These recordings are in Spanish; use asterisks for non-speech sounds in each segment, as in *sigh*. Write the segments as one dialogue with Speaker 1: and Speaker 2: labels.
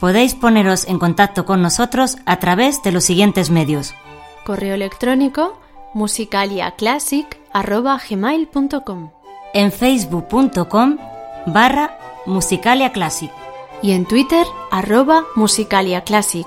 Speaker 1: Podéis poneros en contacto con nosotros a través de los siguientes medios.
Speaker 2: Correo electrónico musicaliaclassic.gmail.com
Speaker 1: En facebook.com barra musicaliaclassic
Speaker 2: y en Twitter arroba musicaliaclassic.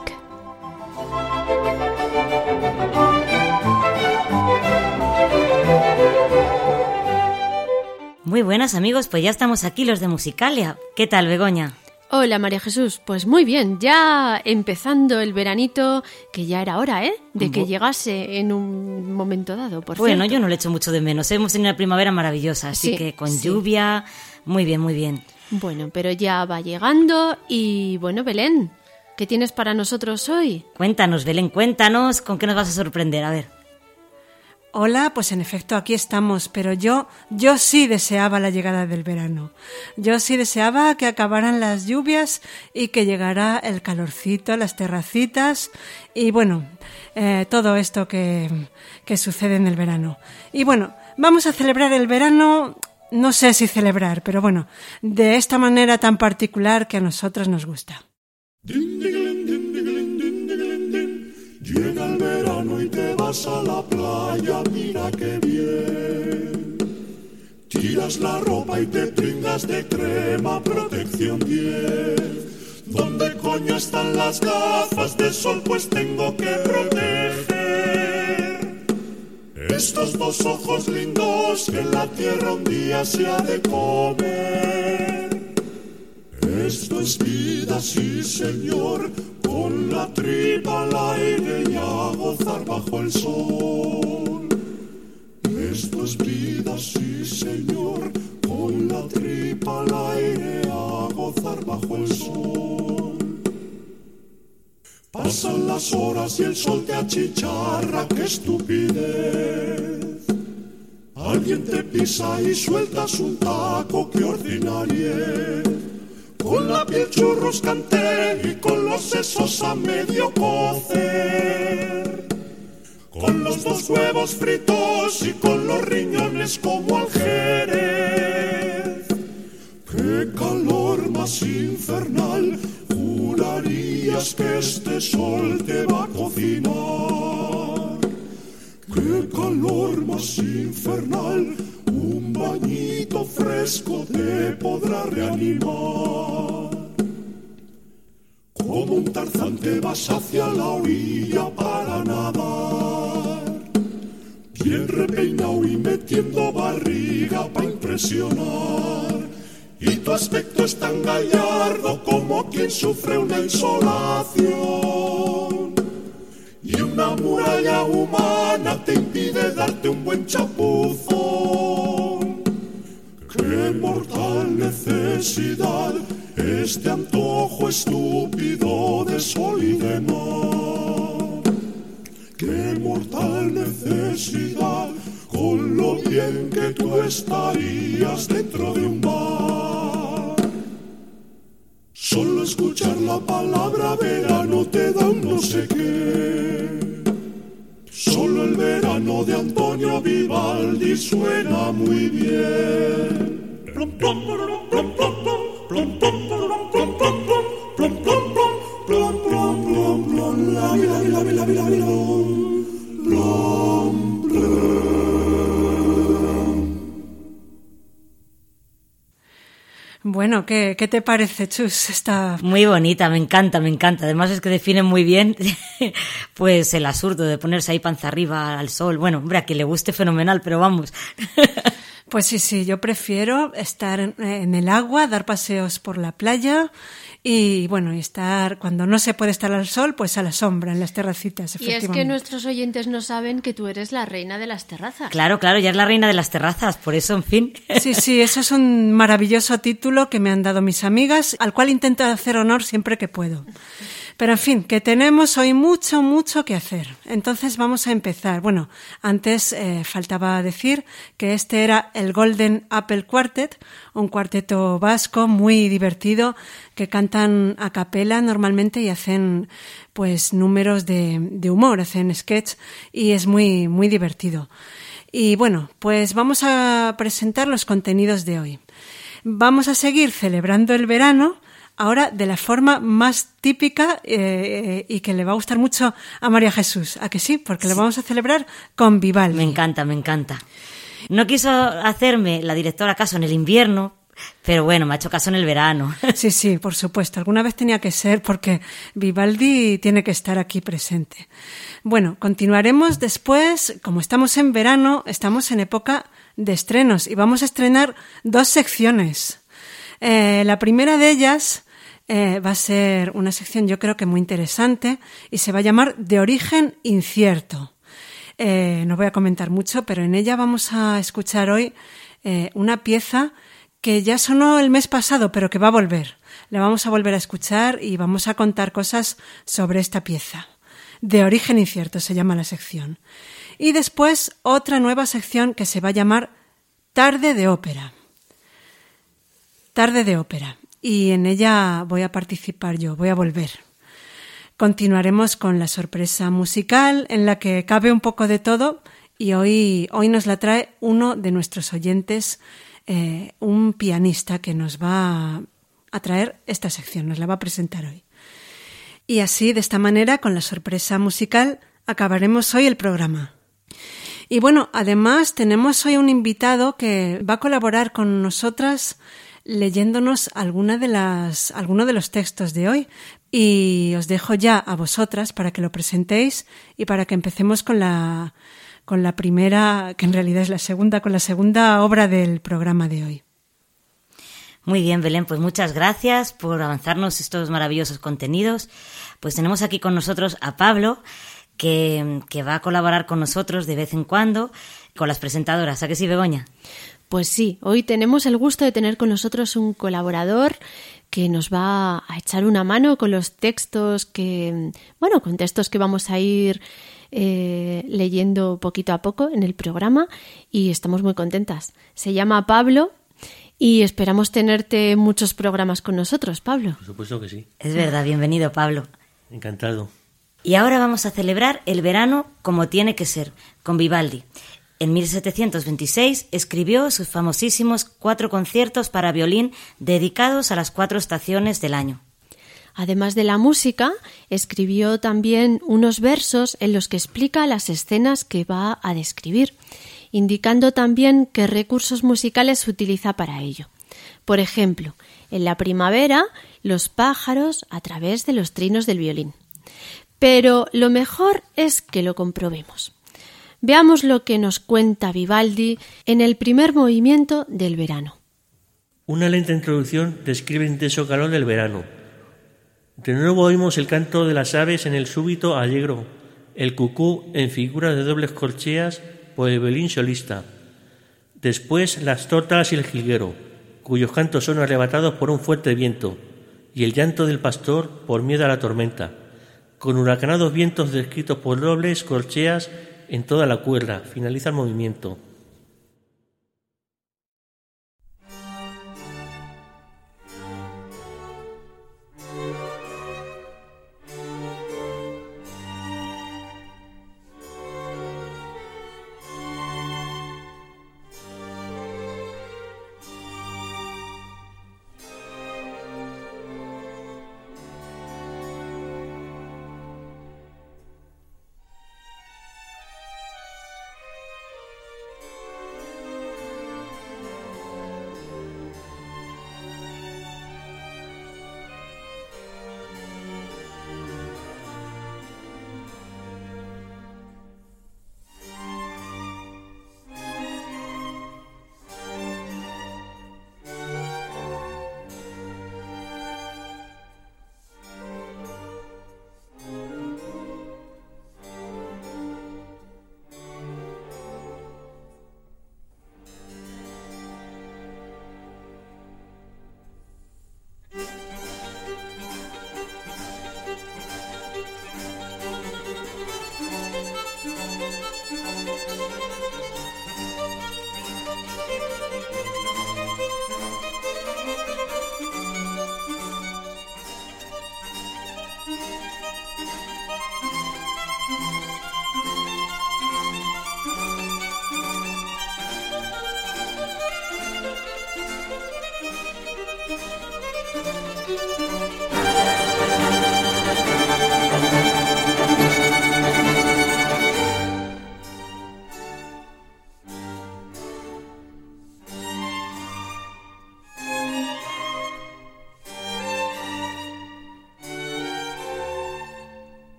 Speaker 1: Muy buenas amigos, pues ya estamos aquí los de Musicalia. ¿Qué tal, Begoña?
Speaker 2: Hola María Jesús, pues muy bien, ya empezando el veranito, que ya era hora, ¿eh? De que llegase en un momento dado, por
Speaker 1: Bueno, yo no le echo mucho de menos, hemos tenido una primavera maravillosa, así que con lluvia, muy bien, muy bien.
Speaker 2: Bueno, pero ya va llegando y bueno, Belén, ¿qué tienes para nosotros hoy?
Speaker 1: Cuéntanos, Belén, cuéntanos, ¿con qué nos vas a sorprender? A ver.
Speaker 3: Hola, pues en efecto aquí estamos, pero yo, yo sí deseaba la llegada del verano. Yo sí deseaba que acabaran las lluvias y que llegara el calorcito, las terracitas y bueno, eh, todo esto que, que sucede en el verano. Y bueno, vamos a celebrar el verano, no sé si celebrar, pero bueno, de esta manera tan particular que a nosotros nos gusta.
Speaker 4: Vas a la playa, mira qué bien. Tiras la ropa y te pringas de crema, protección 10. ¿Dónde coño están las gafas de sol? Pues tengo que proteger. Estos dos ojos lindos que la tierra un día se ha de comer. Esto es vida, sí señor, con la tripa al aire y a gozar bajo el sol. Esto es vida, sí señor, con la tripa al aire a gozar bajo el sol. Pasan las horas y el sol te achicharra, qué estupidez. Alguien te pisa y sueltas un taco, qué ordinariedad con la piel churruscante y con los sesos a medio cocer. Con los dos huevos fritos y con los riñones como al jerez. Qué calor más infernal, jurarías que este sol te va a cocinar. Qué calor más infernal, un bañito fresco te podrá reanimar. Como un tarzán te vas hacia la orilla para nadar. Bien repeinado y metiendo barriga para impresionar. Y tu aspecto es tan gallardo como quien sufre una insolación una muralla humana te impide darte un buen chapuzón. Qué mortal necesidad este antojo estúpido de sol y de mar. Qué mortal necesidad con lo bien que tú estarías dentro de un bar. Solo escuchar la palabra verano te da un no sé qué. Solo el verano de Antonio Vivaldi suena muy bien.
Speaker 3: Bueno, ¿qué, ¿qué, te parece, Chus? Está...
Speaker 1: Muy bonita, me encanta, me encanta. Además es que define muy bien *laughs* pues el absurdo de ponerse ahí panza arriba al sol. Bueno, hombre, a quien le guste fenomenal, pero vamos. *laughs*
Speaker 3: Pues sí, sí, yo prefiero estar en el agua, dar paseos por la playa y bueno, estar cuando no se puede estar al sol, pues a la sombra, en las terracitas.
Speaker 2: Y es que nuestros oyentes no saben que tú eres la reina de las terrazas.
Speaker 1: Claro, claro, ya es la reina de las terrazas, por eso, en fin.
Speaker 3: Sí, sí, eso es un maravilloso título que me han dado mis amigas, al cual intento hacer honor siempre que puedo. Pero en fin, que tenemos hoy mucho, mucho que hacer. Entonces vamos a empezar. Bueno, antes eh, faltaba decir que este era el Golden Apple Quartet, un cuarteto vasco muy divertido que cantan a capela normalmente y hacen pues números de, de humor, hacen sketch y es muy, muy divertido. Y bueno, pues vamos a presentar los contenidos de hoy. Vamos a seguir celebrando el verano ahora de la forma más típica eh, y que le va a gustar mucho a María Jesús. ¿A que sí? Porque lo vamos a celebrar con Vivaldi.
Speaker 1: Me encanta, me encanta. No quiso hacerme la directora caso en el invierno, pero bueno, me ha hecho caso en el verano. *laughs*
Speaker 3: Sí, sí, por supuesto. Alguna vez tenía que ser porque Vivaldi tiene que estar aquí presente. Bueno, continuaremos después. Como estamos en verano, estamos en época de estrenos y vamos a estrenar dos secciones. Eh, la primera de ellas eh, va a ser una sección yo creo que muy interesante y se va a llamar De origen incierto. Eh, no voy a comentar mucho, pero en ella vamos a escuchar hoy eh, una pieza que ya sonó el mes pasado, pero que va a volver. La vamos a volver a escuchar y vamos a contar cosas sobre esta pieza. De origen incierto se llama la sección. Y después otra nueva sección que se va a llamar Tarde de ópera. Tarde de ópera y en ella voy a participar yo, voy a volver. Continuaremos con la sorpresa musical en la que cabe un poco de todo y hoy, hoy nos la trae uno de nuestros oyentes, eh, un pianista que nos va a traer esta sección, nos la va a presentar hoy. Y así, de esta manera, con la sorpresa musical, acabaremos hoy el programa. Y bueno, además tenemos hoy un invitado que va a colaborar con nosotras leyéndonos alguna de las, alguno de los textos de hoy. Y os dejo ya a vosotras para que lo presentéis y para que empecemos con la, con la primera, que en realidad es la segunda, con la segunda obra del programa de hoy.
Speaker 1: Muy bien, Belén, pues muchas gracias por avanzarnos estos maravillosos contenidos. Pues tenemos aquí con nosotros a Pablo, que, que va a colaborar con nosotros de vez en cuando con las presentadoras. ¿A qué sí, Begoña?
Speaker 2: Pues sí, hoy tenemos el gusto de tener con nosotros un colaborador que nos va a echar una mano con los textos que, bueno, con textos que vamos a ir eh, leyendo poquito a poco en el programa y estamos muy contentas. Se llama Pablo y esperamos tenerte muchos programas con nosotros, Pablo.
Speaker 5: Por supuesto que sí.
Speaker 1: Es verdad, bienvenido, Pablo.
Speaker 5: Encantado.
Speaker 1: Y ahora vamos a celebrar el verano como tiene que ser, con Vivaldi. En 1726 escribió sus famosísimos cuatro conciertos para violín dedicados a las cuatro estaciones del año.
Speaker 2: Además de la música, escribió también unos versos en los que explica las escenas que va a describir, indicando también qué recursos musicales utiliza para ello. Por ejemplo, en la primavera, los pájaros a través de los trinos del violín. Pero lo mejor es que lo comprobemos. Veamos lo que nos cuenta Vivaldi en el primer movimiento del verano.
Speaker 5: Una lenta introducción describe el intenso calor del verano. De nuevo oímos el canto de las aves en el súbito allegro, el cucú en figuras de dobles corcheas por el violín solista. Después las tortas y el jilguero, cuyos cantos son arrebatados por un fuerte viento, y el llanto del pastor por miedo a la tormenta, con huracanados vientos descritos por dobles corcheas en toda la cuerda. Finaliza el movimiento.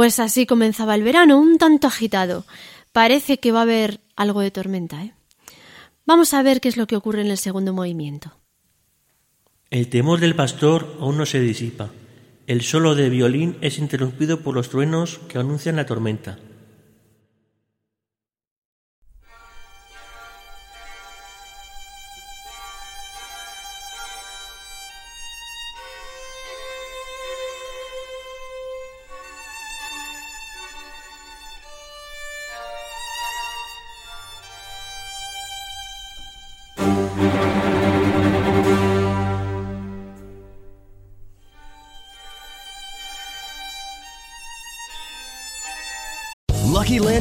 Speaker 2: Pues así comenzaba el verano, un tanto agitado. Parece que va a haber algo de tormenta, ¿eh? Vamos a ver qué es lo que ocurre en el segundo movimiento.
Speaker 5: El temor del pastor aún no se disipa. El solo de violín es interrumpido por los truenos que anuncian la tormenta.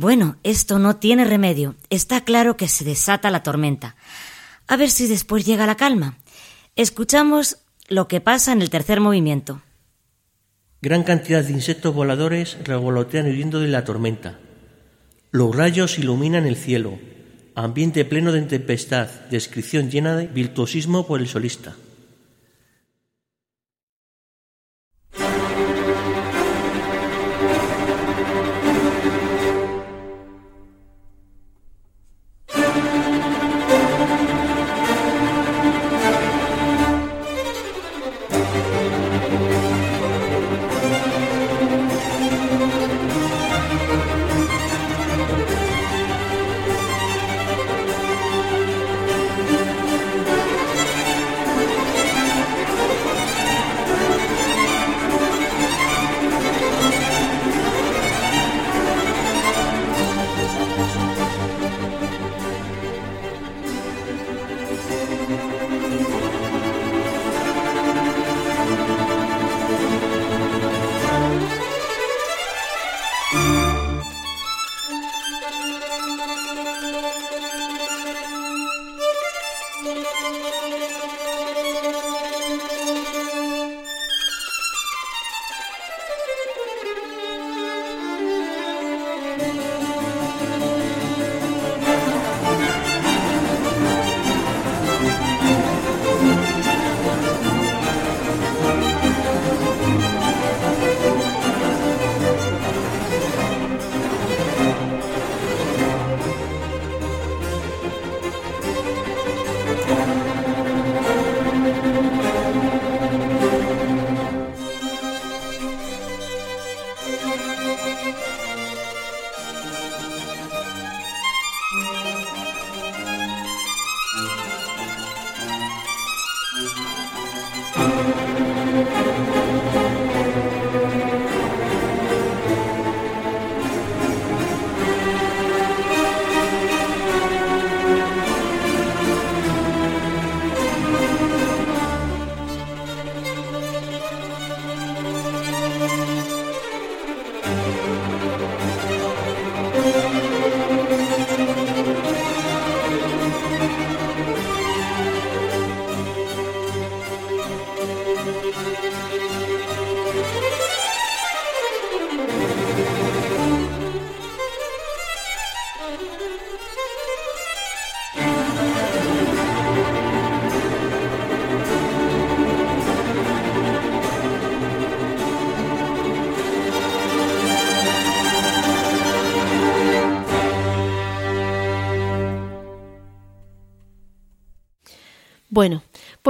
Speaker 1: Bueno, esto no tiene remedio. Está claro que se desata la tormenta. A ver si después llega la calma. Escuchamos lo que pasa en el tercer movimiento.
Speaker 5: Gran cantidad de insectos voladores revolotean huyendo de la tormenta. Los rayos iluminan el cielo. Ambiente pleno de tempestad, descripción llena de virtuosismo por el solista.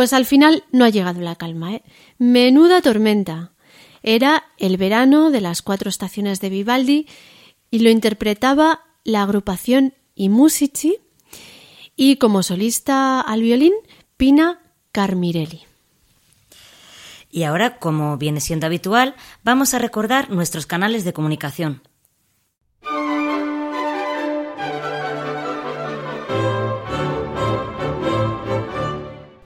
Speaker 2: Pues al final no ha llegado la calma, ¿eh? Menuda tormenta. Era el verano de las cuatro estaciones de Vivaldi y lo interpretaba la agrupación I Musici y como solista al violín Pina Carmirelli.
Speaker 1: Y ahora, como viene siendo habitual, vamos a recordar nuestros canales de comunicación.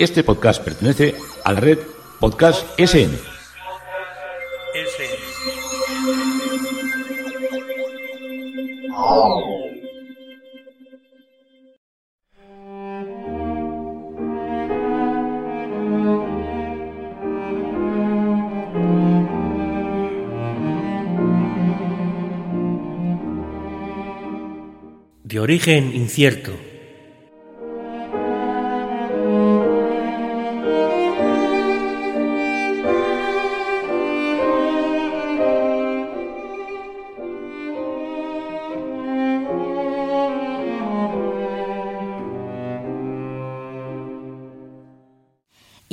Speaker 6: Este podcast pertenece a la red Podcast SN.
Speaker 5: De origen incierto.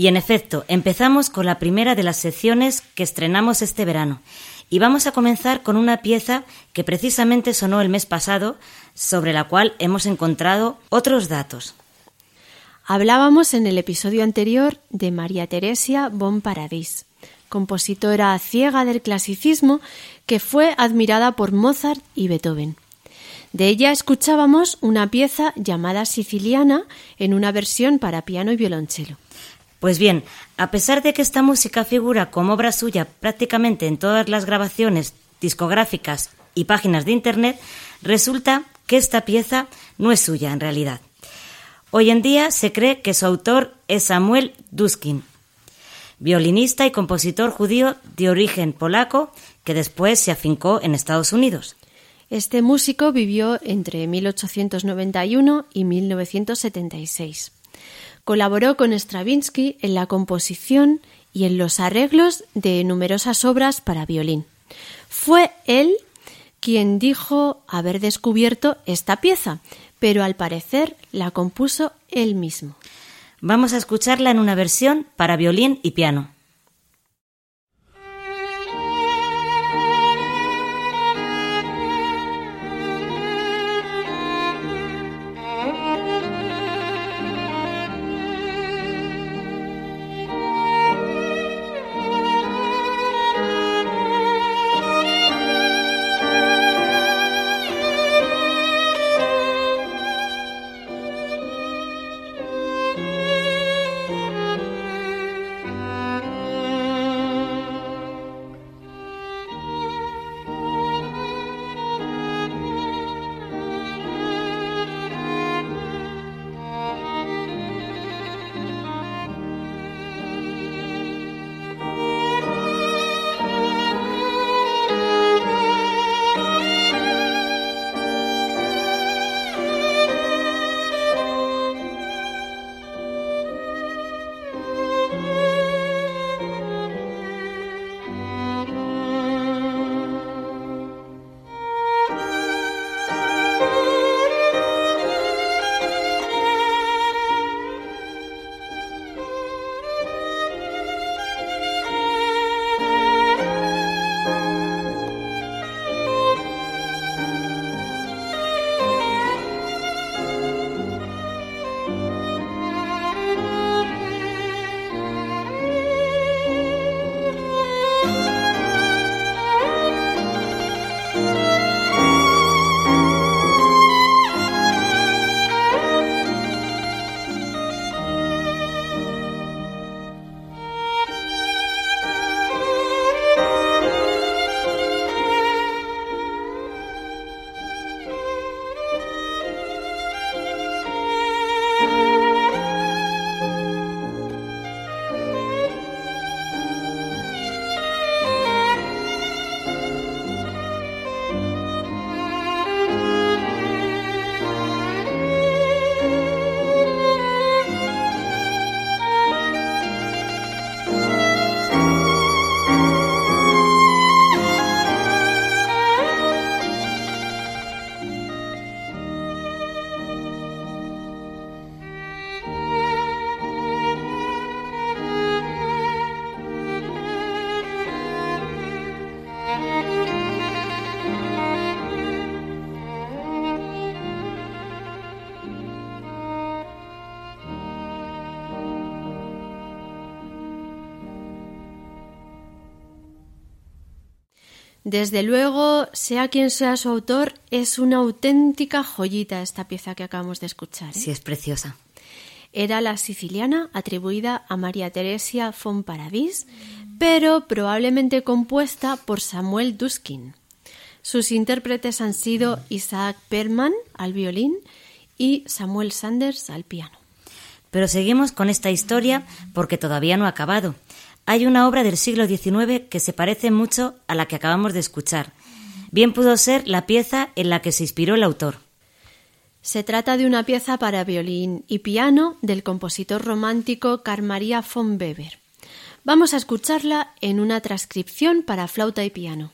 Speaker 1: Y en efecto, empezamos con la primera de las secciones que estrenamos este verano. Y vamos a comenzar con una pieza que precisamente sonó el mes pasado, sobre la cual hemos encontrado otros datos.
Speaker 2: Hablábamos en el episodio anterior de María Teresia von Paradis, compositora ciega del clasicismo que fue admirada por Mozart y Beethoven. De ella escuchábamos una pieza llamada Siciliana en una versión para piano y violonchelo.
Speaker 1: Pues bien, a pesar de que esta música figura como obra suya prácticamente en todas las grabaciones discográficas y páginas de Internet, resulta que esta pieza no es suya en realidad. Hoy en día se cree que su autor es Samuel Duskin, violinista y compositor judío de origen polaco que después se afincó en Estados Unidos.
Speaker 2: Este músico vivió entre 1891 y 1976. Colaboró con Stravinsky en la composición y en los arreglos de numerosas obras para violín. Fue él quien dijo haber descubierto esta pieza, pero al parecer la compuso él mismo.
Speaker 1: Vamos a escucharla en una versión para violín y piano.
Speaker 2: Desde luego, sea quien sea su autor, es una auténtica joyita esta pieza que acabamos de escuchar. ¿eh?
Speaker 1: Sí, es preciosa.
Speaker 2: Era la siciliana atribuida a María Teresia von Paradis, pero probablemente compuesta por Samuel Duskin. Sus intérpretes han sido Isaac Perman al violín y Samuel Sanders al piano.
Speaker 1: Pero seguimos con esta historia porque todavía no ha acabado. Hay una obra del siglo XIX que se parece mucho a la que acabamos de escuchar. Bien pudo ser la pieza en la que se inspiró el autor.
Speaker 2: Se trata de una pieza para violín y piano del compositor romántico Carl Maria von Weber. Vamos a escucharla en una transcripción para flauta y piano.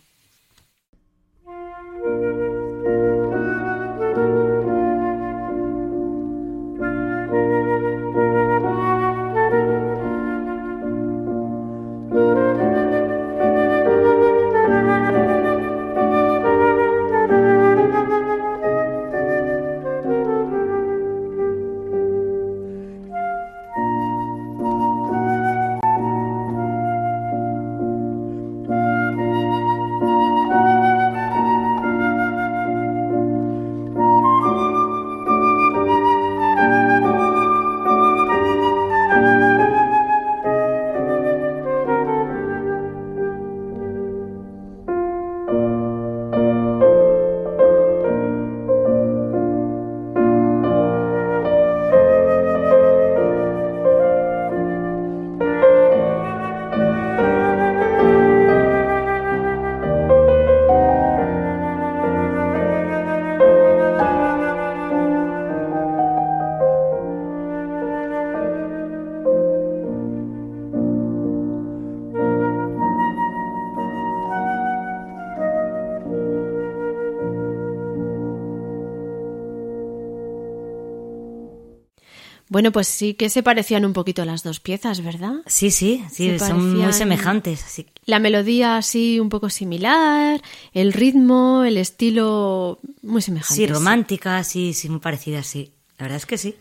Speaker 2: Bueno, pues sí que se parecían un poquito las dos piezas, ¿verdad?
Speaker 1: Sí, sí, sí,
Speaker 2: Se
Speaker 1: son muy
Speaker 2: parecían-
Speaker 1: semejantes. sí.
Speaker 2: La melodía así un poco similar, el ritmo, el estilo muy semejante.
Speaker 1: Sí, románticas, sí, sí, muy parecidas, sí. La verdad es que sí.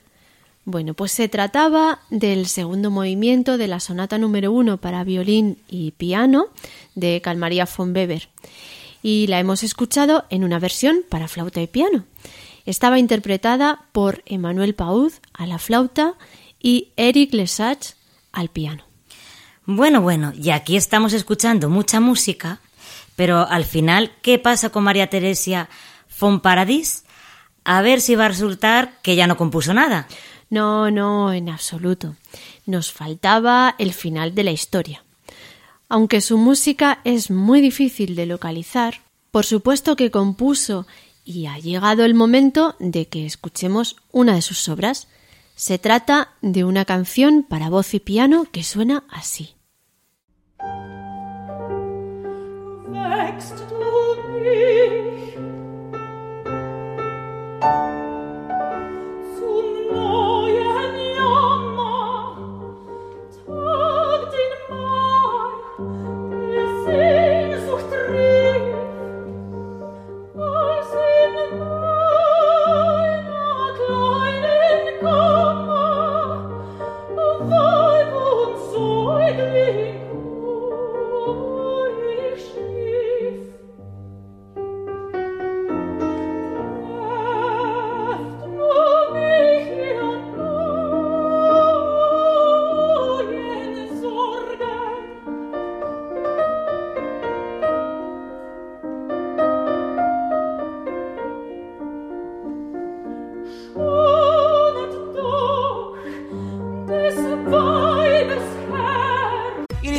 Speaker 2: Bueno, pues se trataba del segundo movimiento de la sonata número uno para violín y piano de Carl Maria von Weber. Y la hemos escuchado en una versión para flauta y piano. Estaba interpretada por Emmanuel Pauz a la flauta y Eric Lesage al piano.
Speaker 1: Bueno, bueno, y aquí estamos escuchando mucha música, pero al final, ¿qué pasa con María Teresia von Paradis? A ver si va a resultar que ya no compuso nada.
Speaker 2: No, no, en absoluto. Nos faltaba el final de la historia. Aunque su música es muy difícil de localizar, por supuesto que compuso y ha llegado el momento de que escuchemos una de sus obras. Se trata de una canción para voz y piano que suena así.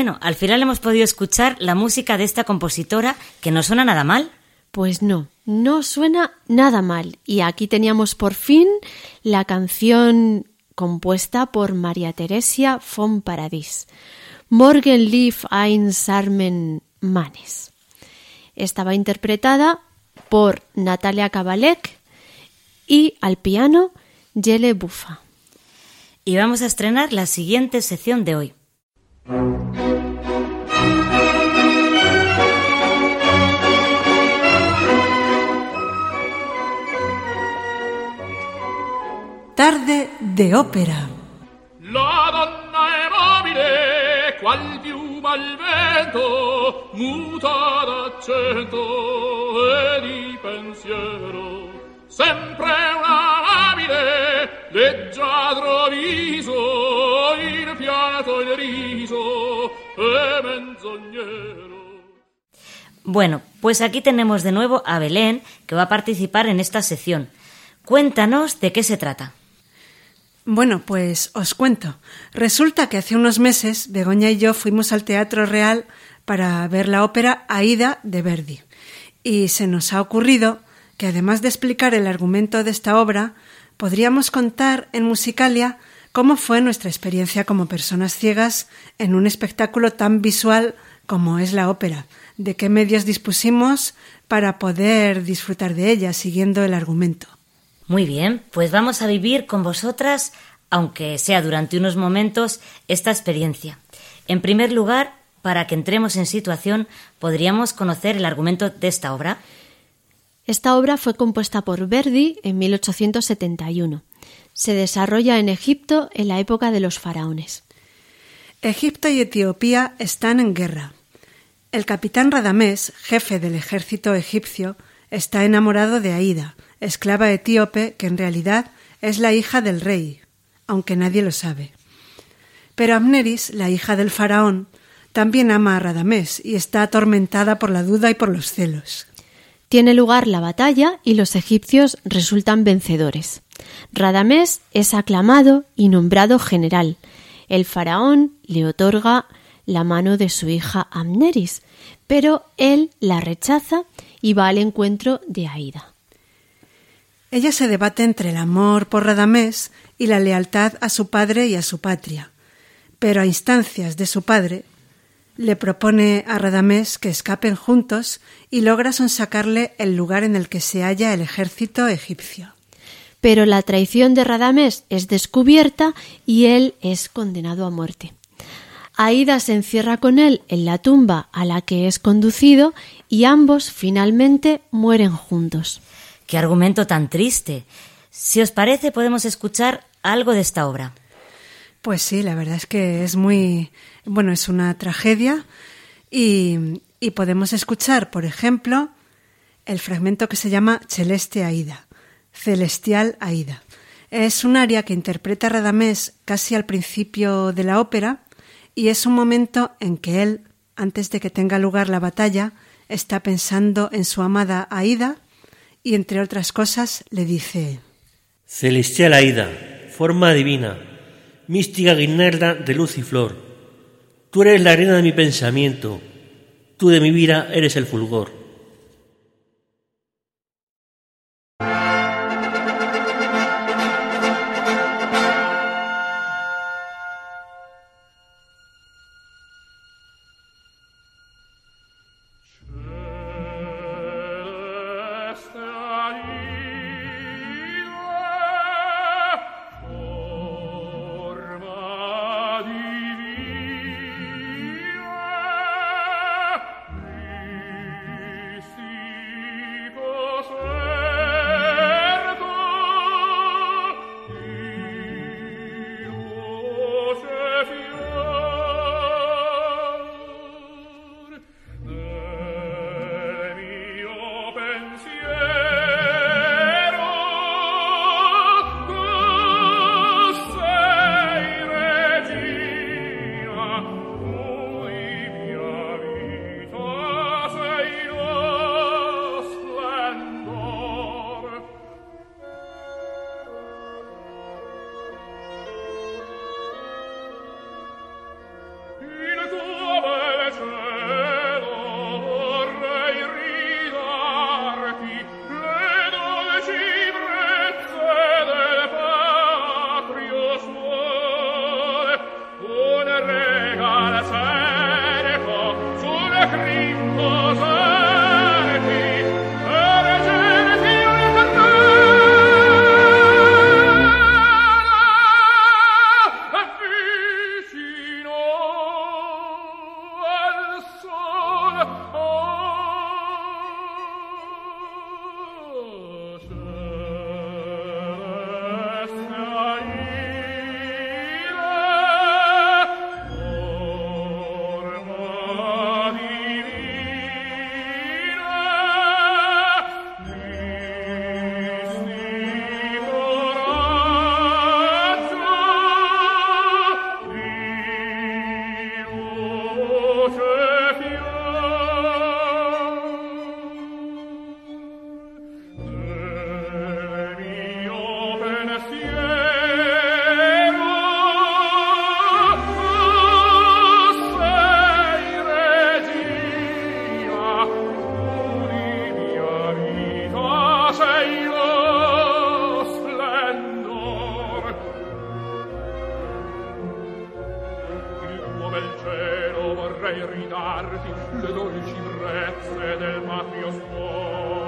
Speaker 1: Bueno, al final hemos podido escuchar la música de esta compositora que no suena nada mal.
Speaker 2: Pues no, no suena nada mal. Y aquí teníamos por fin la canción compuesta por María Teresia von Paradis. Morgen lief ein Sarmen Manes. Estaba interpretada por Natalia Kabalek y al piano Yele Bufa.
Speaker 1: Y vamos a estrenar la siguiente sección de hoy.
Speaker 3: Tarde de ópera.
Speaker 7: La donna è mobile, qual piuma al vento, muta d'accento e di pensiero. Sempre una labile, leggiadro viso, il pianto il riso e menzognero.
Speaker 1: Bueno, pues aquí tenemos de nuevo a Belén, que va a participar en esta sección. Cuéntanos de qué se trata.
Speaker 3: Bueno, pues os cuento. Resulta que hace unos meses Begoña y yo fuimos al Teatro Real para ver la ópera Aida de Verdi. Y se nos ha ocurrido que además de explicar el argumento de esta obra, podríamos contar en Musicalia cómo fue nuestra experiencia como personas ciegas en un espectáculo tan visual como es la ópera, de qué medios dispusimos para poder disfrutar de ella siguiendo el argumento.
Speaker 1: Muy bien, pues vamos a vivir con vosotras, aunque sea durante unos momentos, esta experiencia. En primer lugar, para que entremos en situación, podríamos conocer el argumento de esta obra.
Speaker 2: Esta obra fue compuesta por Verdi en 1871. Se desarrolla en Egipto en la época de los faraones.
Speaker 3: Egipto y Etiopía están en guerra. El capitán Radamés, jefe del ejército egipcio, está enamorado de Aida, esclava etíope que en realidad es la hija del rey, aunque nadie lo sabe. Pero Amneris, la hija del faraón, también ama a Radamés y está atormentada por la duda y por los celos.
Speaker 2: Tiene lugar la batalla y los egipcios resultan vencedores. Radamés es aclamado y nombrado general. El faraón le otorga la mano de su hija Amneris, pero él la rechaza y va al encuentro de Aida.
Speaker 3: Ella se debate entre el amor por Radamés y la lealtad a su padre y a su patria, pero a instancias de su padre le propone a Radamés que escapen juntos y logra sonsacarle el lugar en el que se halla el ejército egipcio.
Speaker 2: Pero la traición de Radamés es descubierta y él es condenado a muerte. Aida se encierra con él en la tumba a la que es conducido y ambos finalmente mueren juntos.
Speaker 1: Qué argumento tan triste. Si os parece, podemos escuchar algo de esta obra.
Speaker 3: Pues sí, la verdad es que es muy, bueno, es una tragedia y, podemos escuchar, por ejemplo, el fragmento que se llama Celeste Aida, Celestial Aida. Es un aria que interpreta Radamés casi al principio de la ópera y es un momento en que él, antes de que tenga lugar la batalla, está pensando en su amada Aida y, entre otras cosas, le dice
Speaker 5: Celestial Aida, forma divina, mística guirnalda de luz y flor. Tú eres la arena de mi pensamiento, tú de mi vida eres el fulgor.
Speaker 7: ridardi le dolci brezze del patrio suo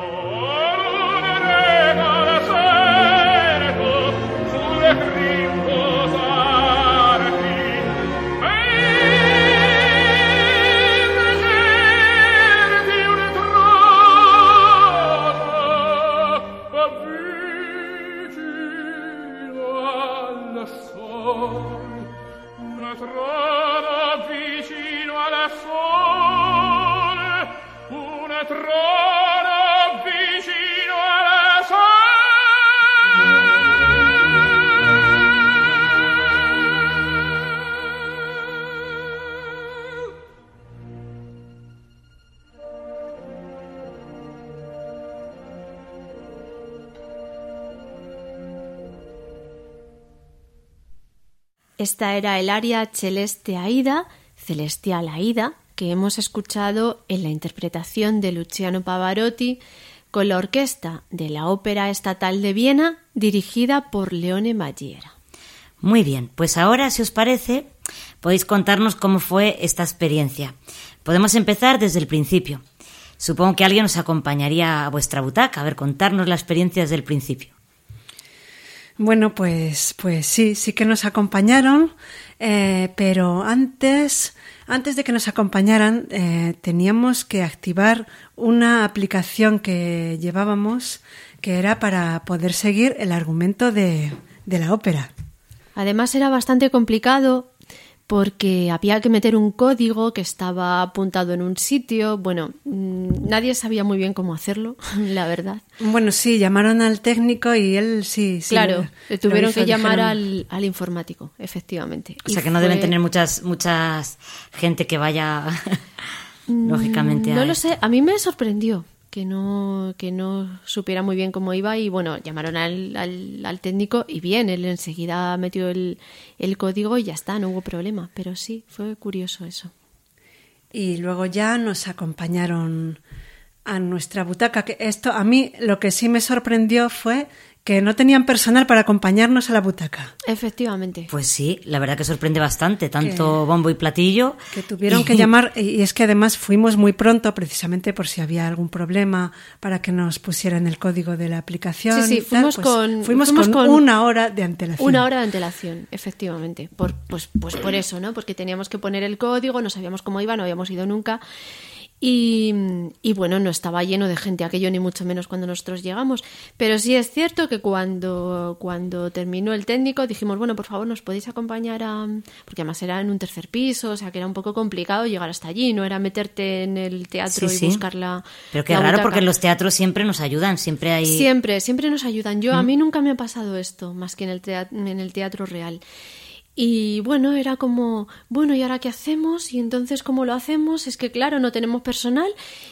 Speaker 2: Esta era el aria Celeste Aida, Celestial Aida, que hemos escuchado en la interpretación de Luciano Pavarotti con la orquesta de la Ópera Estatal de Viena, dirigida por Leone Magiera.
Speaker 1: Muy bien, pues ahora, si os parece, podéis contarnos cómo fue esta experiencia. Podemos empezar desde el principio. Supongo que alguien os acompañaría a vuestra butaca, a ver, contarnos la experiencia desde el principio.
Speaker 3: Bueno, pues, pues sí, sí que nos acompañaron, eh, pero antes, antes de que nos acompañaran, eh, teníamos que activar una aplicación que llevábamos que era para poder seguir el argumento de, de la ópera.
Speaker 2: Además era bastante complicado porque había que meter un código que estaba apuntado en un sitio. Bueno, mm, nadie sabía muy bien cómo hacerlo, *laughs* la verdad.
Speaker 3: Bueno, sí, llamaron al técnico y él sí. sí
Speaker 2: claro,
Speaker 3: lo
Speaker 2: tuvieron
Speaker 3: hizo,
Speaker 2: que llamar al, al informático, efectivamente.
Speaker 1: O
Speaker 2: Y
Speaker 1: sea que no deben tener muchas, muchas gente que vaya, *laughs*
Speaker 2: Mm,
Speaker 1: lógicamente, a
Speaker 2: No lo
Speaker 1: esto.
Speaker 2: sé, a mí me sorprendió que no, que no supiera muy bien cómo iba y bueno, llamaron al, al, al técnico y bien, él enseguida metió el, el código y ya está, no hubo problema, pero sí, fue curioso eso.
Speaker 3: Y luego ya nos acompañaron a nuestra butaca. Que esto a mí lo que sí me sorprendió fue que no tenían personal para acompañarnos a la butaca.
Speaker 2: Efectivamente.
Speaker 1: Pues sí, la verdad que sorprende bastante, tanto
Speaker 3: Que-
Speaker 1: bombo y platillo.
Speaker 3: Que tuvieron
Speaker 1: y-
Speaker 3: que llamar, y es que además fuimos muy pronto, precisamente por si había algún problema, para que nos pusieran el código de la aplicación.
Speaker 2: Sí, sí,
Speaker 3: y tal,
Speaker 2: fuimos
Speaker 3: pues
Speaker 2: con-
Speaker 3: fuimos
Speaker 2: fuimos
Speaker 3: con
Speaker 2: con
Speaker 3: una hora de antelación.
Speaker 2: Una hora de antelación, efectivamente. Por, pues, pues por eso, ¿no? Porque teníamos que poner el código, no sabíamos cómo iba, no habíamos ido nunca. Y, y bueno, no estaba lleno de gente aquello, ni mucho menos cuando nosotros llegamos. Pero sí es cierto que cuando, cuando terminó el técnico dijimos, bueno, por favor, ¿nos podéis acompañar a...? Porque además era en un tercer piso, o sea que era un poco complicado llegar hasta allí, no era meterte en el teatro
Speaker 1: Sí,
Speaker 2: y
Speaker 1: sí.
Speaker 2: buscar la
Speaker 1: Pero qué
Speaker 2: la
Speaker 1: raro,
Speaker 2: butaca.
Speaker 1: porque los teatros siempre nos ayudan, siempre hay...
Speaker 2: Siempre, siempre nos ayudan. Yo, a mí nunca me ha pasado esto, más que en el, teatro, en el teatro real. Y bueno, era como, bueno, ¿y ahora qué hacemos? Y entonces, ¿cómo lo hacemos? Es que, claro, no tenemos personal.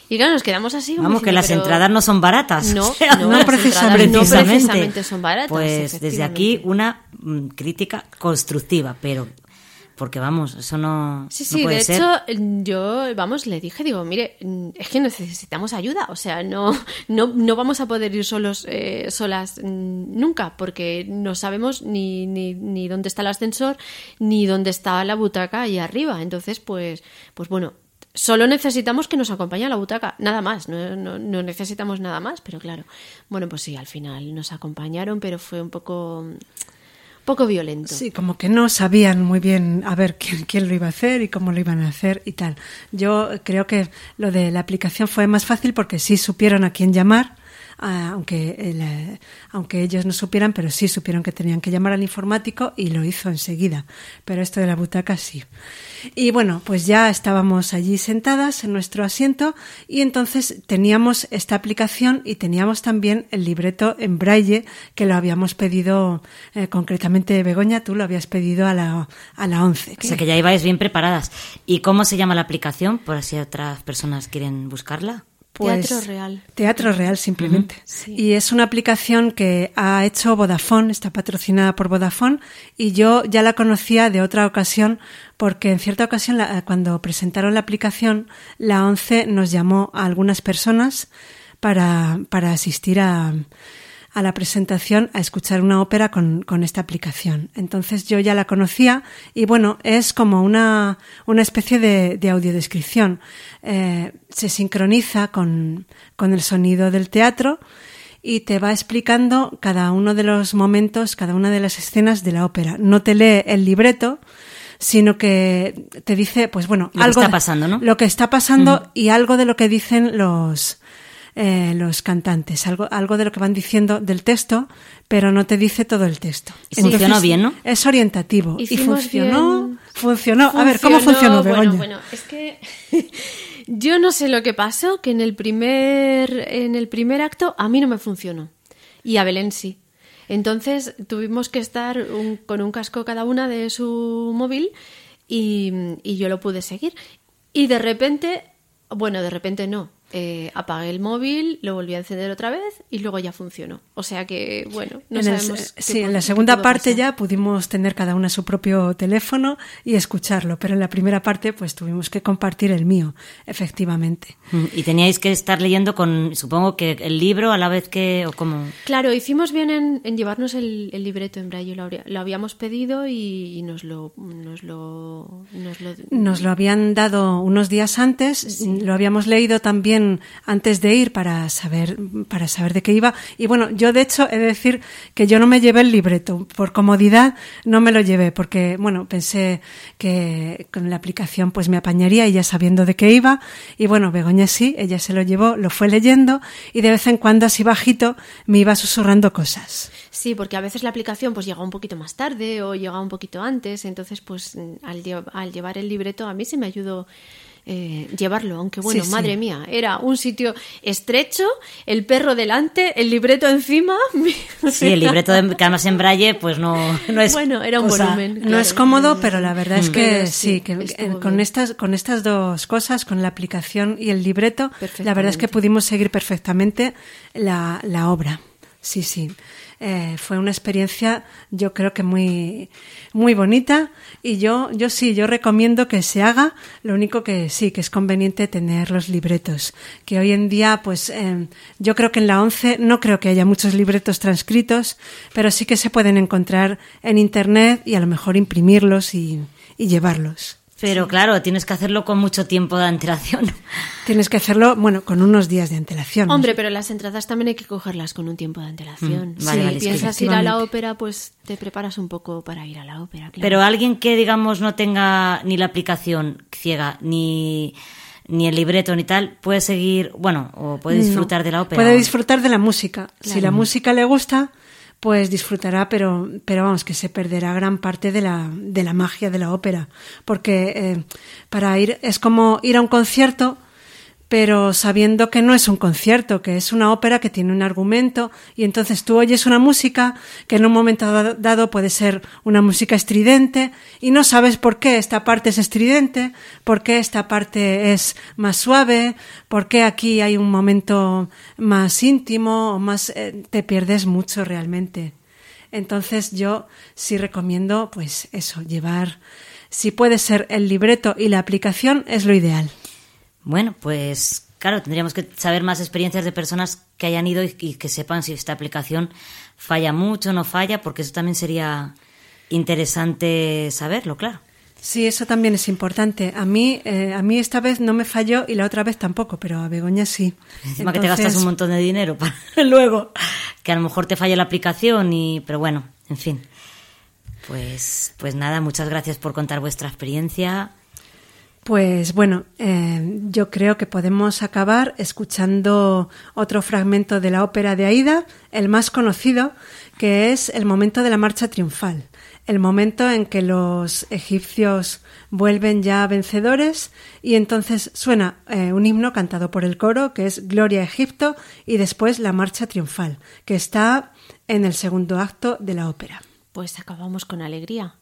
Speaker 2: Y claro, nos quedamos así.
Speaker 1: Vamos, que las
Speaker 2: pero-
Speaker 1: entradas no son baratas.
Speaker 2: No, *laughs*
Speaker 1: o sea,
Speaker 2: no, las
Speaker 3: precisamente.
Speaker 2: no precisamente son baratas.
Speaker 1: Pues desde aquí una mm, crítica constructiva, pero porque vamos, eso no,
Speaker 2: Sí,
Speaker 1: no
Speaker 2: sí,
Speaker 1: puede
Speaker 2: de
Speaker 1: ser.
Speaker 2: hecho, yo, vamos, le dije, digo, mire, es que necesitamos ayuda, o sea, no, no, no vamos a poder ir solos, eh, solas mm, nunca, porque no sabemos ni, ni, ni dónde está el ascensor, ni dónde está la butaca ahí arriba. Entonces, pues, pues bueno, solo necesitamos que nos acompañe a la butaca, nada más, no, no, no necesitamos nada más, pero claro, bueno, pues sí, al final nos acompañaron, pero fue un poco, poco violento.
Speaker 3: Sí, como que no sabían muy bien a ver quién, quién lo iba a hacer y cómo lo iban a hacer y tal. Yo creo que lo de la aplicación fue más fácil porque sí supieron a quién llamar, aunque, el, eh, aunque ellos no supieran, pero sí supieron que tenían que llamar al informático y lo hizo enseguida. Pero esto de la butaca sí. Y bueno, pues ya estábamos allí sentadas en nuestro asiento y entonces teníamos esta aplicación y teníamos también el libreto en braille que lo habíamos pedido, eh, concretamente Begoña, tú lo habías pedido a la, a la 11.
Speaker 1: O sea que ya ibais bien preparadas. ¿Y cómo se llama la aplicación? Por si otras personas quieren buscarla.
Speaker 3: Pues,
Speaker 2: Teatro Real.
Speaker 3: Teatro Real, simplemente. Y es una aplicación que ha hecho Vodafone, está patrocinada por Vodafone, y yo ya la conocía de otra ocasión, porque en cierta ocasión, la- cuando presentaron la aplicación, la ONCE nos llamó a algunas personas para, para asistir a, a la presentación a escuchar una ópera con, con, esta aplicación. Entonces yo ya la conocía y bueno, es como una, una especie de, de audiodescripción. Eh, se sincroniza con, con el sonido del teatro y te va explicando cada uno de los momentos, cada una de las escenas de la ópera. No te lee el libreto, sino que te dice, pues bueno,
Speaker 1: lo
Speaker 3: algo
Speaker 1: que está pasando, ¿no?
Speaker 3: Lo que está pasando y algo de lo que dicen los eh, los cantantes, algo, algo de lo que van diciendo del texto, pero no te dice todo el texto.
Speaker 1: Y funcionó bien, ¿no?
Speaker 3: Es orientativo.
Speaker 2: Hicimos
Speaker 3: y funcionó,
Speaker 2: bien.
Speaker 3: funcionó. A ver, ¿cómo funcionó, Begoña?
Speaker 2: Bueno, bueno, es que *laughs* yo no sé lo que pasó, que en el primer, en el primer acto a mí no me funcionó. Y a Belén sí. Entonces tuvimos que estar un- con un casco cada una de su móvil y, y yo lo pude seguir. Y de repente, bueno, de repente no. Eh, apagué el móvil, lo volví a encender otra vez y luego ya funcionó. O sea que, bueno, no
Speaker 3: En el-
Speaker 2: sabemos. qué
Speaker 3: sí, en la segunda parte
Speaker 2: pasar.
Speaker 3: ya pudimos tener cada una su propio teléfono y escucharlo, pero en la primera parte pues tuvimos que compartir el mío, efectivamente.
Speaker 1: Mm, Y teníais que estar leyendo con, supongo que el libro a la vez que, o como...
Speaker 2: Claro, hicimos bien en, en llevarnos el, el libreto en braille. Lo, lo habíamos pedido y, y nos, lo, nos, lo, nos lo.
Speaker 3: Nos lo habían dado unos días antes, lo habíamos leído también antes de ir para saber, para saber de qué iba. Y bueno, yo de hecho he de decir que yo no me llevé el libreto. Por comodidad no me lo llevé porque, bueno, pensé que con la aplicación pues me apañaría y ya sabiendo de qué iba. Y bueno, Begoña sí, ella se lo llevó, lo fue leyendo y de vez en cuando así bajito me iba susurrando cosas.
Speaker 2: Sí, porque a veces la aplicación pues llega un poquito más tarde o llega un poquito antes. Entonces, pues al, al llevar el libreto a mí se me ayudó. Eh, llevarlo, aunque bueno,
Speaker 3: Sí, sí.
Speaker 2: madre mía, era un sitio estrecho, el perro delante, el libreto encima. *laughs*
Speaker 1: Sí, el libreto de, además en braille, pues no, no es...
Speaker 2: Bueno, era un volumen.
Speaker 3: No
Speaker 2: claro.
Speaker 3: es cómodo, pero la verdad es
Speaker 1: Mm.
Speaker 3: que sí,
Speaker 2: sí,
Speaker 3: que con estas, con estas dos cosas, con la aplicación y el libreto, la verdad es que pudimos seguir perfectamente la, la obra. Sí, sí. Eh, fue una experiencia, yo creo que muy, muy bonita y yo, yo sí, yo recomiendo que se haga. Lo único que sí, que es conveniente tener los libretos. Que hoy en día, pues, eh, yo creo que en la 11 no creo que haya muchos libretos transcritos, pero sí que se pueden encontrar en internet y a lo mejor imprimirlos y, y llevarlos.
Speaker 1: Pero claro, tienes que hacerlo con mucho tiempo de antelación. *laughs*
Speaker 3: Tienes que hacerlo, bueno, con unos días de antelación. ¿no?
Speaker 2: Hombre, pero las entradas también hay que cogerlas con un tiempo de antelación.
Speaker 1: Mm, vale,
Speaker 2: si
Speaker 1: vale,
Speaker 2: piensas ir a la ópera, pues te preparas un poco para ir a la ópera. claro.
Speaker 1: Pero alguien que, digamos, no tenga ni la aplicación ciega, ni, ni el libreto, ni tal, puede seguir, bueno, o puede disfrutar
Speaker 3: No.
Speaker 1: de la ópera.
Speaker 3: Puede disfrutar de la música. Si la música le gusta, pues disfrutará, pero, pero vamos, que se perderá gran parte de la, de la magia de la ópera. Porque eh, para ir, es como ir a un concierto, pero sabiendo que no es un concierto, que es una ópera que tiene un argumento, y entonces tú oyes una música que en un momento da- dado puede ser una música estridente, y no sabes por qué esta parte es estridente, por qué esta parte es más suave, por qué aquí hay un momento más íntimo, o más, eh, te pierdes mucho realmente. Entonces yo sí recomiendo, pues eso, llevar, si puede ser el libreto y la aplicación, es lo ideal.
Speaker 1: Bueno, pues claro, tendríamos que saber más experiencias de personas que hayan ido y, y que sepan si esta aplicación falla mucho o no falla, porque eso también sería interesante saberlo, claro.
Speaker 3: Sí, eso también es importante. A mí, eh, a mí esta vez no me falló y la otra vez tampoco, pero a Begoña sí.
Speaker 1: Encima que te gastas un montón de dinero para *laughs* luego que a lo mejor te falle la aplicación y pero bueno, en fin. Pues pues nada, muchas gracias por contar vuestra experiencia.
Speaker 3: Pues bueno, eh, yo creo que podemos acabar escuchando otro fragmento de la ópera de Aida, el más conocido, que es el momento de la marcha triunfal, el momento en que los egipcios vuelven ya vencedores y entonces suena eh, un himno cantado por el coro que es Gloria a Egipto y después la marcha triunfal, que está en el segundo acto de la ópera.
Speaker 2: Pues acabamos con alegría.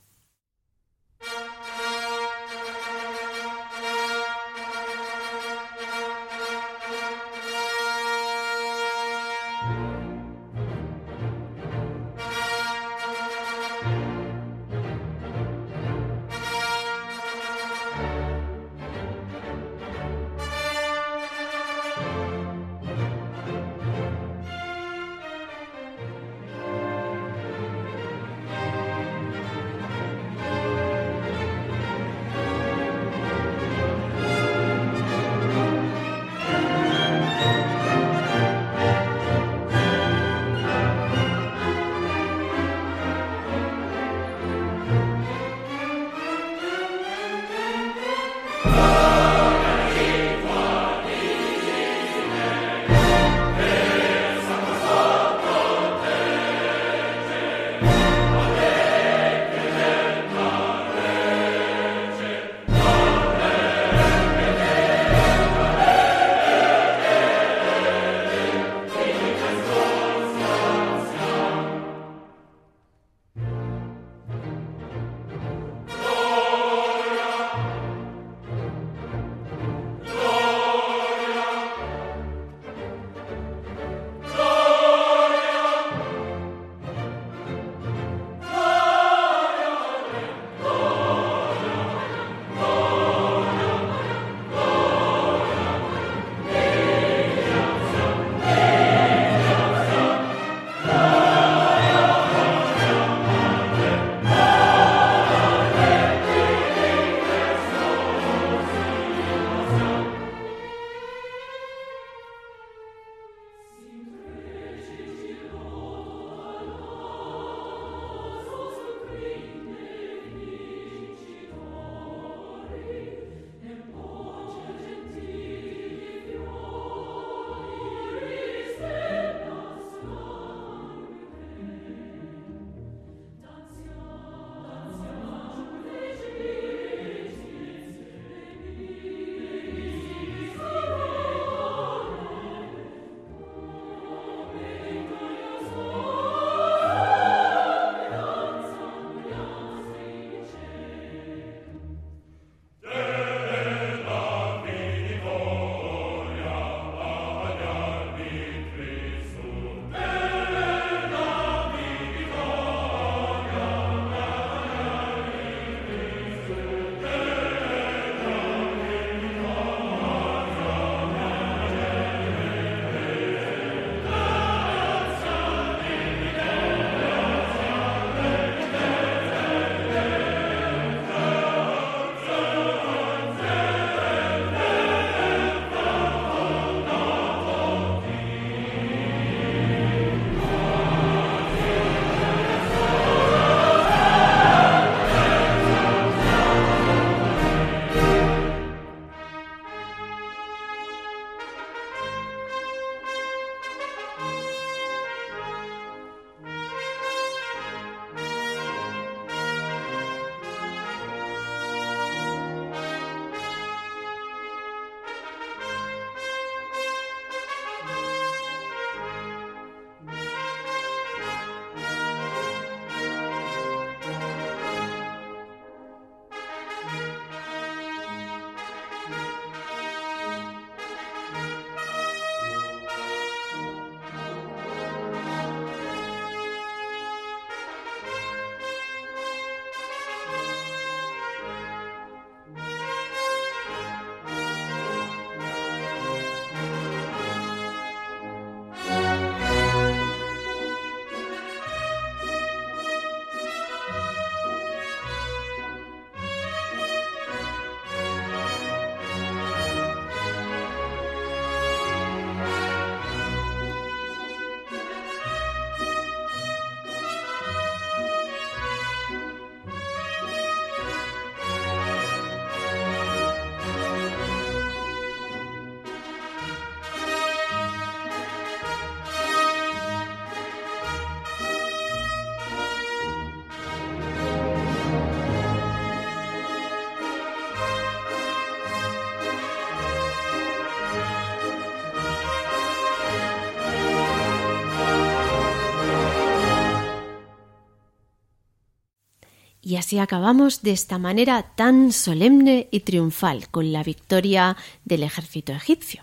Speaker 2: Y así acabamos de esta manera tan solemne y triunfal con la victoria del ejército egipcio.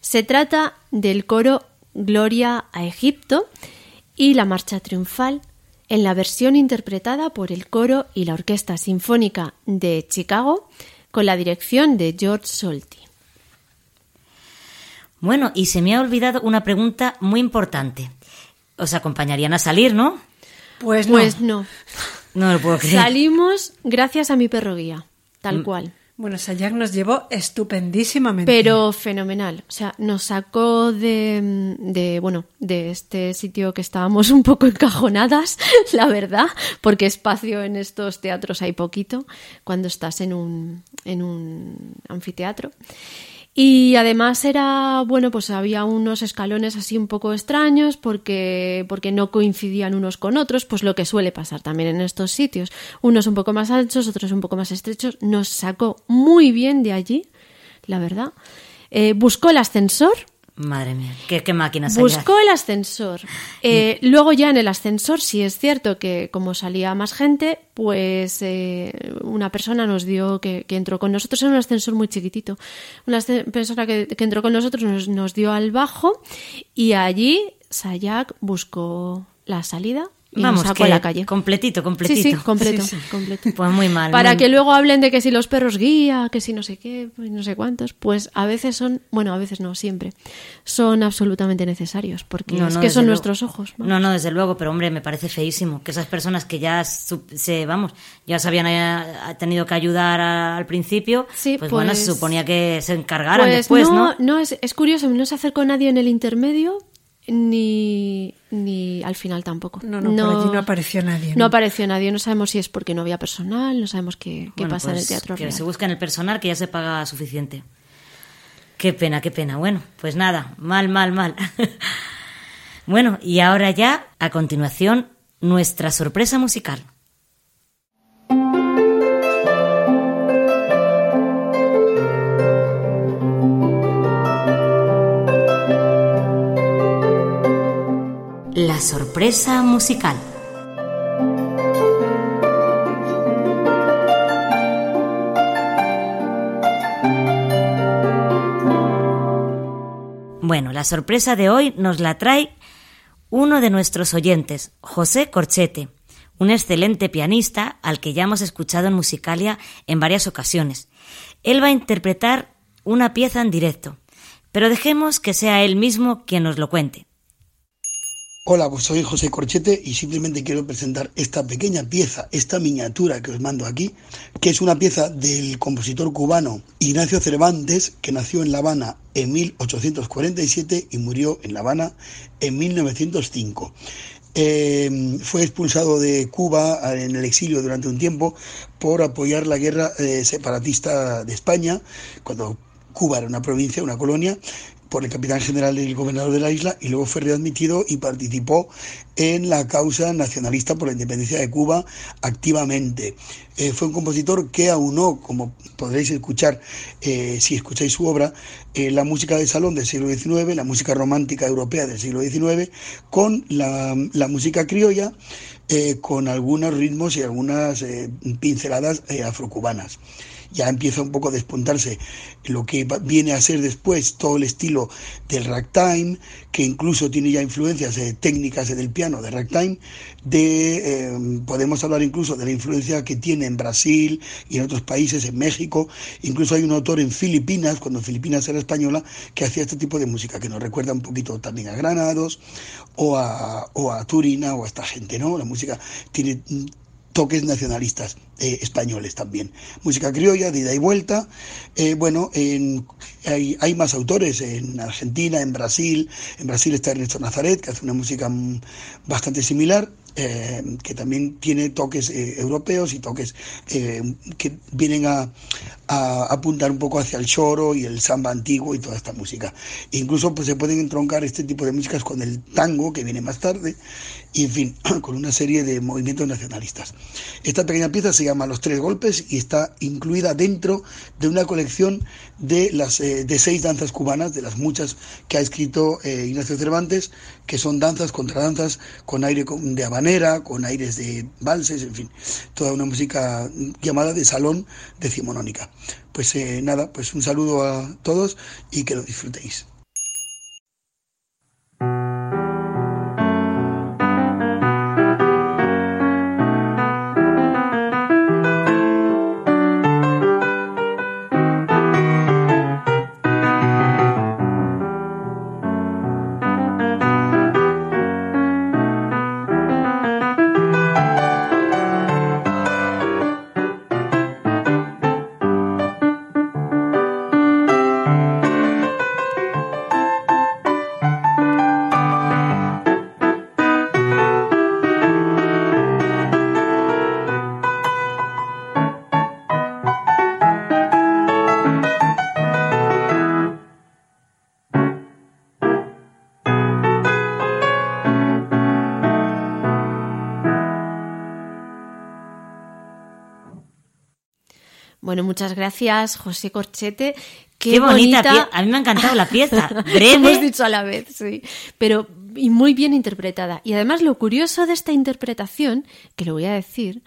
Speaker 2: Se trata del coro Gloria a Egipto y la marcha triunfal en la versión interpretada por el coro y la Orquesta Sinfónica de Chicago con la dirección de George Solti.
Speaker 1: Bueno, y se me ha olvidado una pregunta muy importante. ¿Os acompañarían a salir, no?
Speaker 3: Pues no.
Speaker 2: Pues no. *laughs*
Speaker 1: No lo puedo creer.
Speaker 2: Salimos gracias a mi perro guía, tal
Speaker 1: Mm.
Speaker 2: cual.
Speaker 3: Bueno, Sayak nos llevó estupendísimamente.
Speaker 2: Pero fenomenal. O sea, nos sacó de, de, bueno, de este sitio que estábamos un poco encajonadas, *laughs* la verdad, porque espacio en estos teatros hay poquito cuando estás en un, en un anfiteatro. Y además era, bueno, pues había unos escalones así un poco extraños porque, porque no coincidían unos con otros, pues lo que suele pasar también en estos sitios. Unos un poco más anchos, otros un poco más estrechos. Nos sacó muy bien de allí, la verdad. Eh, buscó el ascensor,
Speaker 1: Madre mía, qué, qué máquina
Speaker 2: buscó el ascensor. Eh, luego ya en el ascensor, sí es cierto que como salía más gente, pues eh, una persona nos dio que, entró con nosotros en un ascensor muy chiquitito. Una persona que, que entró con nosotros nos, nos dio al bajo y allí Sayak buscó la salida y
Speaker 1: Vamos,
Speaker 2: nos sacó
Speaker 1: que
Speaker 2: a la calle.
Speaker 1: completito, completito.
Speaker 2: Sí, sí, completo,
Speaker 1: Sí,
Speaker 2: completo.
Speaker 1: Pues muy mal.
Speaker 2: Para
Speaker 1: muy-
Speaker 2: que luego hablen de que si los perros guía, que si no sé qué, pues no sé cuántos, pues a veces son, bueno, a veces no, siempre, son absolutamente necesarios, porque
Speaker 1: No,
Speaker 2: es
Speaker 1: no,
Speaker 2: que son
Speaker 1: luego.
Speaker 2: nuestros ojos. ¿no?
Speaker 1: No, no, desde luego, pero hombre, me parece feísimo que esas personas que ya se, vamos, ya se habían eh, tenido que ayudar a- al principio, pues, bueno, se
Speaker 2: pues-
Speaker 1: suponía que se encargaran
Speaker 2: Pues
Speaker 1: después, ¿no?
Speaker 2: no, es, es curioso, no se acercó nadie en el intermedio ni, ni al final tampoco.
Speaker 3: No, no, por allí no apareció nadie,
Speaker 2: No
Speaker 3: ¿no?
Speaker 2: apareció nadie, no sabemos si es porque no había personal, no sabemos qué, qué
Speaker 1: Bueno,
Speaker 2: pasa en el
Speaker 1: pues
Speaker 2: teatro
Speaker 1: Que
Speaker 2: real.
Speaker 1: se busca en el personal que ya se paga suficiente. Qué pena, qué pena. Bueno, pues nada, mal, mal, mal. *laughs* bueno, y ahora ya, a continuación, nuestra sorpresa musical. La sorpresa musical. Bueno, la sorpresa de hoy nos la trae uno de nuestros oyentes, José Corchete, un excelente pianista al que ya hemos escuchado en Musicalia en varias ocasiones. Él va a interpretar una pieza en directo, pero dejemos que sea él mismo quien nos lo cuente.
Speaker 8: Hola, pues soy José Corchete y simplemente quiero presentar esta pequeña pieza, esta miniatura que os mando aquí, que es una pieza del compositor cubano Ignacio Cervantes, que nació en La Habana en 1847 y murió en La Habana en 1905. Eh, fue expulsado de Cuba en el exilio durante un tiempo por apoyar la guerra eh, separatista de España, cuando Cuba era una provincia, una colonia, por el capitán general y el gobernador de la isla y luego fue readmitido y participó en la causa nacionalista por la independencia de Cuba activamente. Eh, fue un compositor que aunó, como podréis escuchar eh, si escucháis su obra, eh, la música de salón del siglo XIX, la música romántica europea del siglo XIX, con la, la música criolla, con algunos ritmos y algunas pinceladas afrocubanas ya empieza un poco a despuntarse lo que viene a ser después todo el estilo del ragtime, que incluso tiene ya influencias eh, técnicas del piano de ragtime, de, eh, podemos hablar incluso de la influencia que tiene en Brasil y en otros países, en México, incluso hay un autor en Filipinas, cuando Filipinas era española, que hacía este tipo de música, que nos recuerda un poquito también a Granados o a, o a Turina o a esta gente, ¿no? La música tiene toques nacionalistas eh, españoles también. Música criolla, de ida y vuelta. Eh, bueno, en- hay, hay más autores en Argentina, en Brasil. En Brasil está Ernesto Nazaret, que hace una música mm, bastante similar. Eh, que también tiene toques eh, europeos y toques eh, que vienen a, a apuntar un poco hacia el choro y el samba antiguo y toda esta música. Incluso pues se pueden entroncar este tipo de músicas con el tango, que viene más tarde, y en fin, *clears throat* con una serie de movimientos nacionalistas. Esta pequeña pieza se llama Los Tres Golpes y está incluida dentro de una colección de, las, eh, de seis danzas cubanas, de las muchas que ha escrito eh, Ignacio Cervantes, que son danzas, contradanzas, con aire de habanera, con aires de valses, en fin, toda una música llamada de salón decimonónica. Pues eh, nada, pues un saludo a todos y que lo disfrutéis.
Speaker 2: Bueno, muchas gracias, José Corchete.
Speaker 1: Qué, bonita, A mí me ha encantado la pieza. *laughs* Breve.
Speaker 2: Hemos dicho a la vez, sí. Pero y muy bien interpretada. Y además lo curioso de esta interpretación, que lo voy a decir,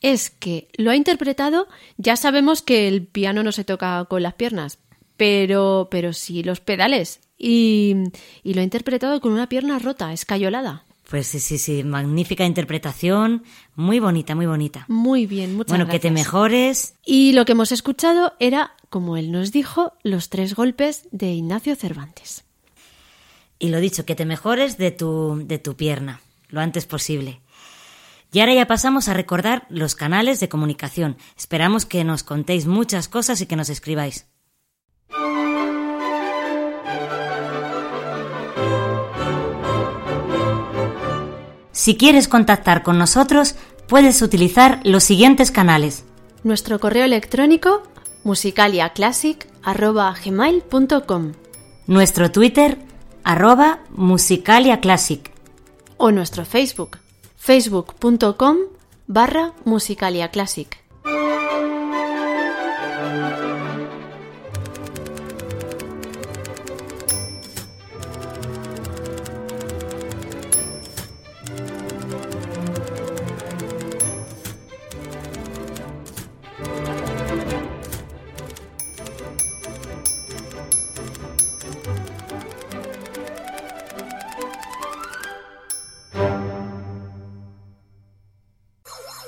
Speaker 2: es que lo ha interpretado, ya sabemos que el piano no se toca con las piernas, pero, pero sí los pedales. Y, y lo ha interpretado con una pierna rota, escayolada.
Speaker 1: Pues sí, sí, sí, magnífica interpretación, muy bonita, muy bonita.
Speaker 2: Muy bien, muchas
Speaker 1: Bueno, que te mejores.
Speaker 2: Y lo que hemos escuchado era, como él nos dijo, los tres golpes de Ignacio Cervantes.
Speaker 1: Y lo dicho, que te mejores de tu, de tu pierna, lo antes posible. Y ahora ya pasamos a recordar los canales de comunicación. Esperamos que nos contéis muchas cosas y que nos escribáis. Si quieres contactar con nosotros, puedes utilizar los siguientes canales.
Speaker 2: Nuestro correo electrónico musicaliaclassic.gmail.com
Speaker 1: Nuestro Twitter arroba musicaliaclassic
Speaker 2: o nuestro Facebook facebook.com barra musicaliaclassic.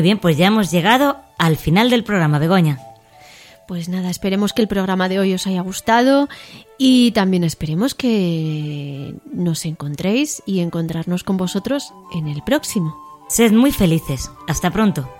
Speaker 1: Muy bien, pues ya hemos llegado al final del programa, Begoña.
Speaker 2: Pues nada, esperemos que el programa de hoy os haya gustado y también esperemos que nos encontréis y encontrarnos con vosotros en el próximo.
Speaker 1: Sed muy felices. Hasta pronto.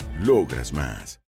Speaker 9: Logras más.